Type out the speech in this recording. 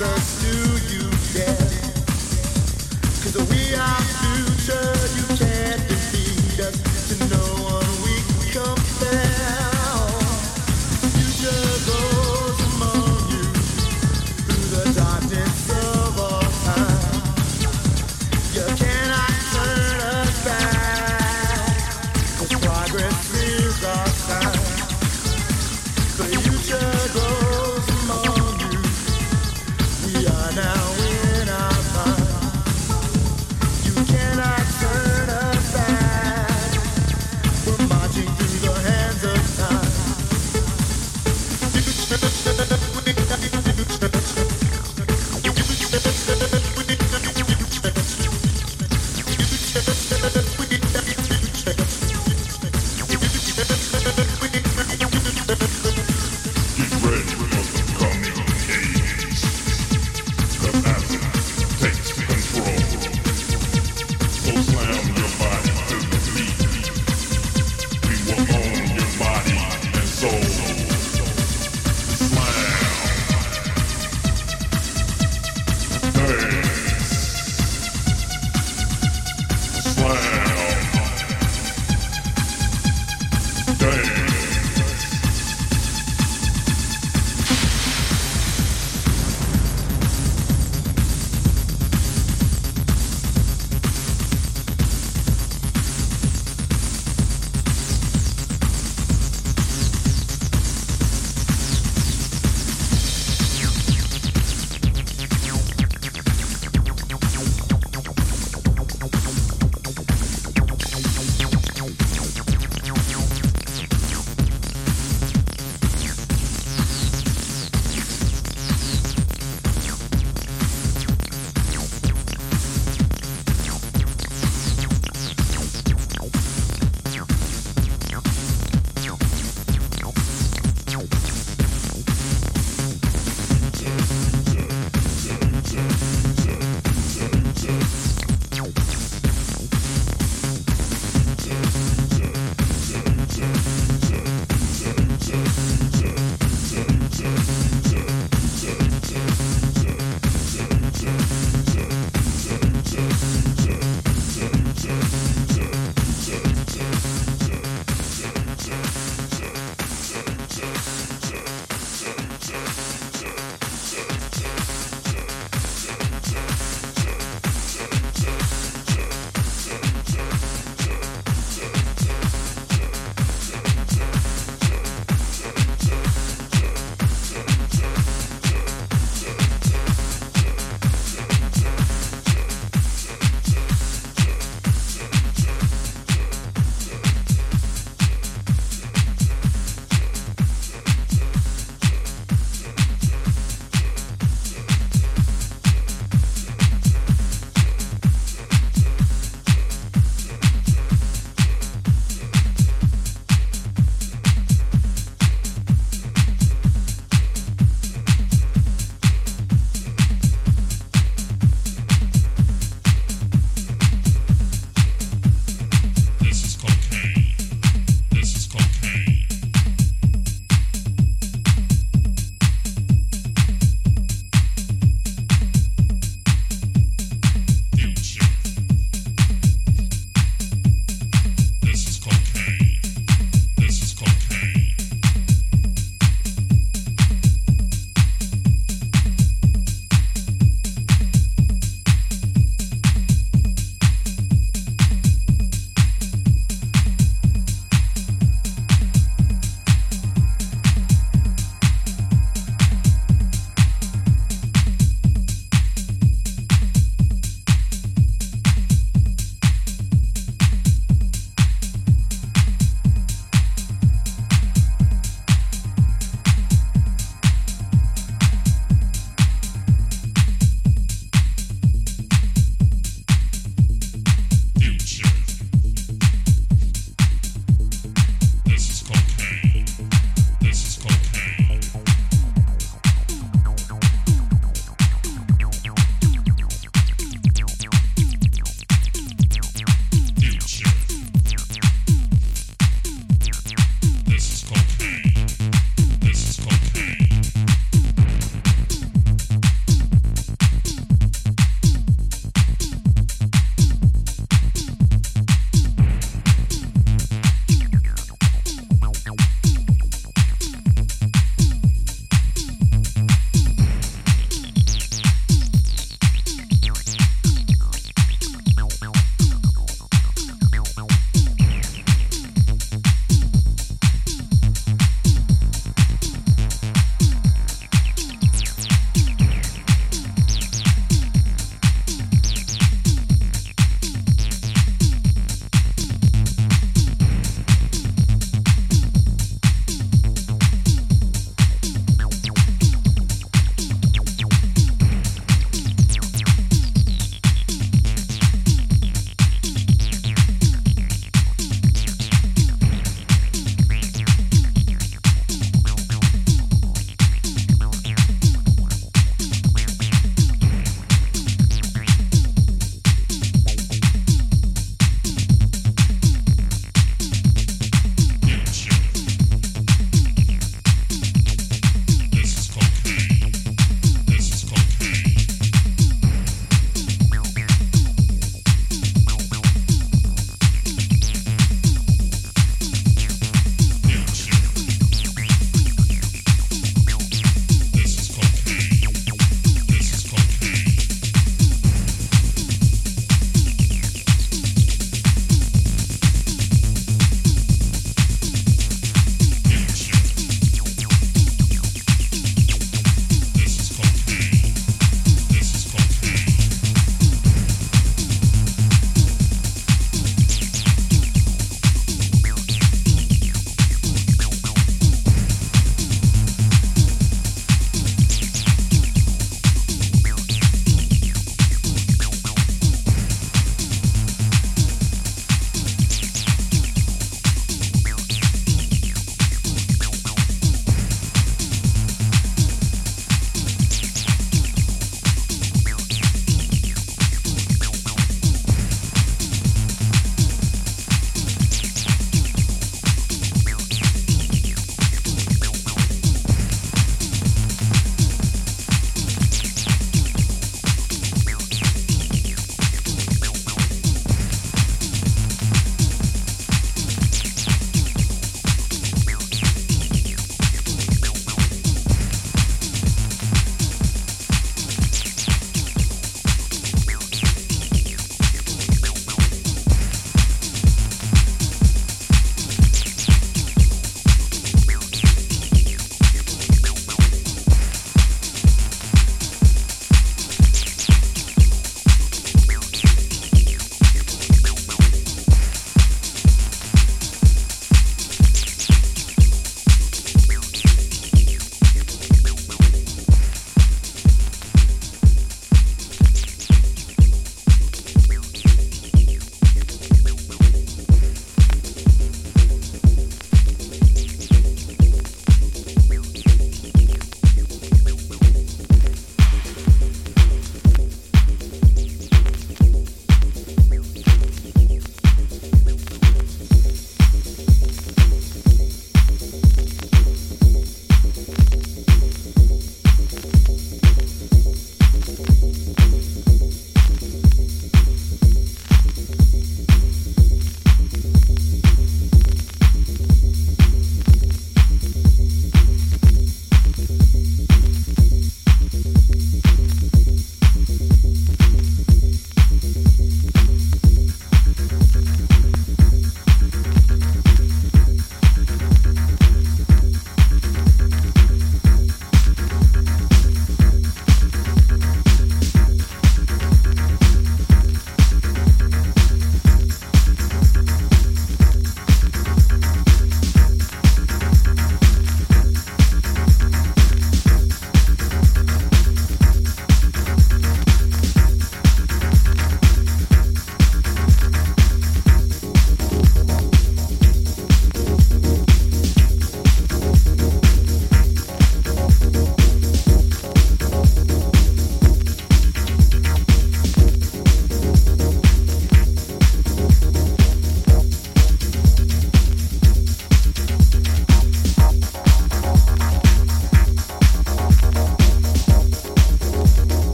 answers.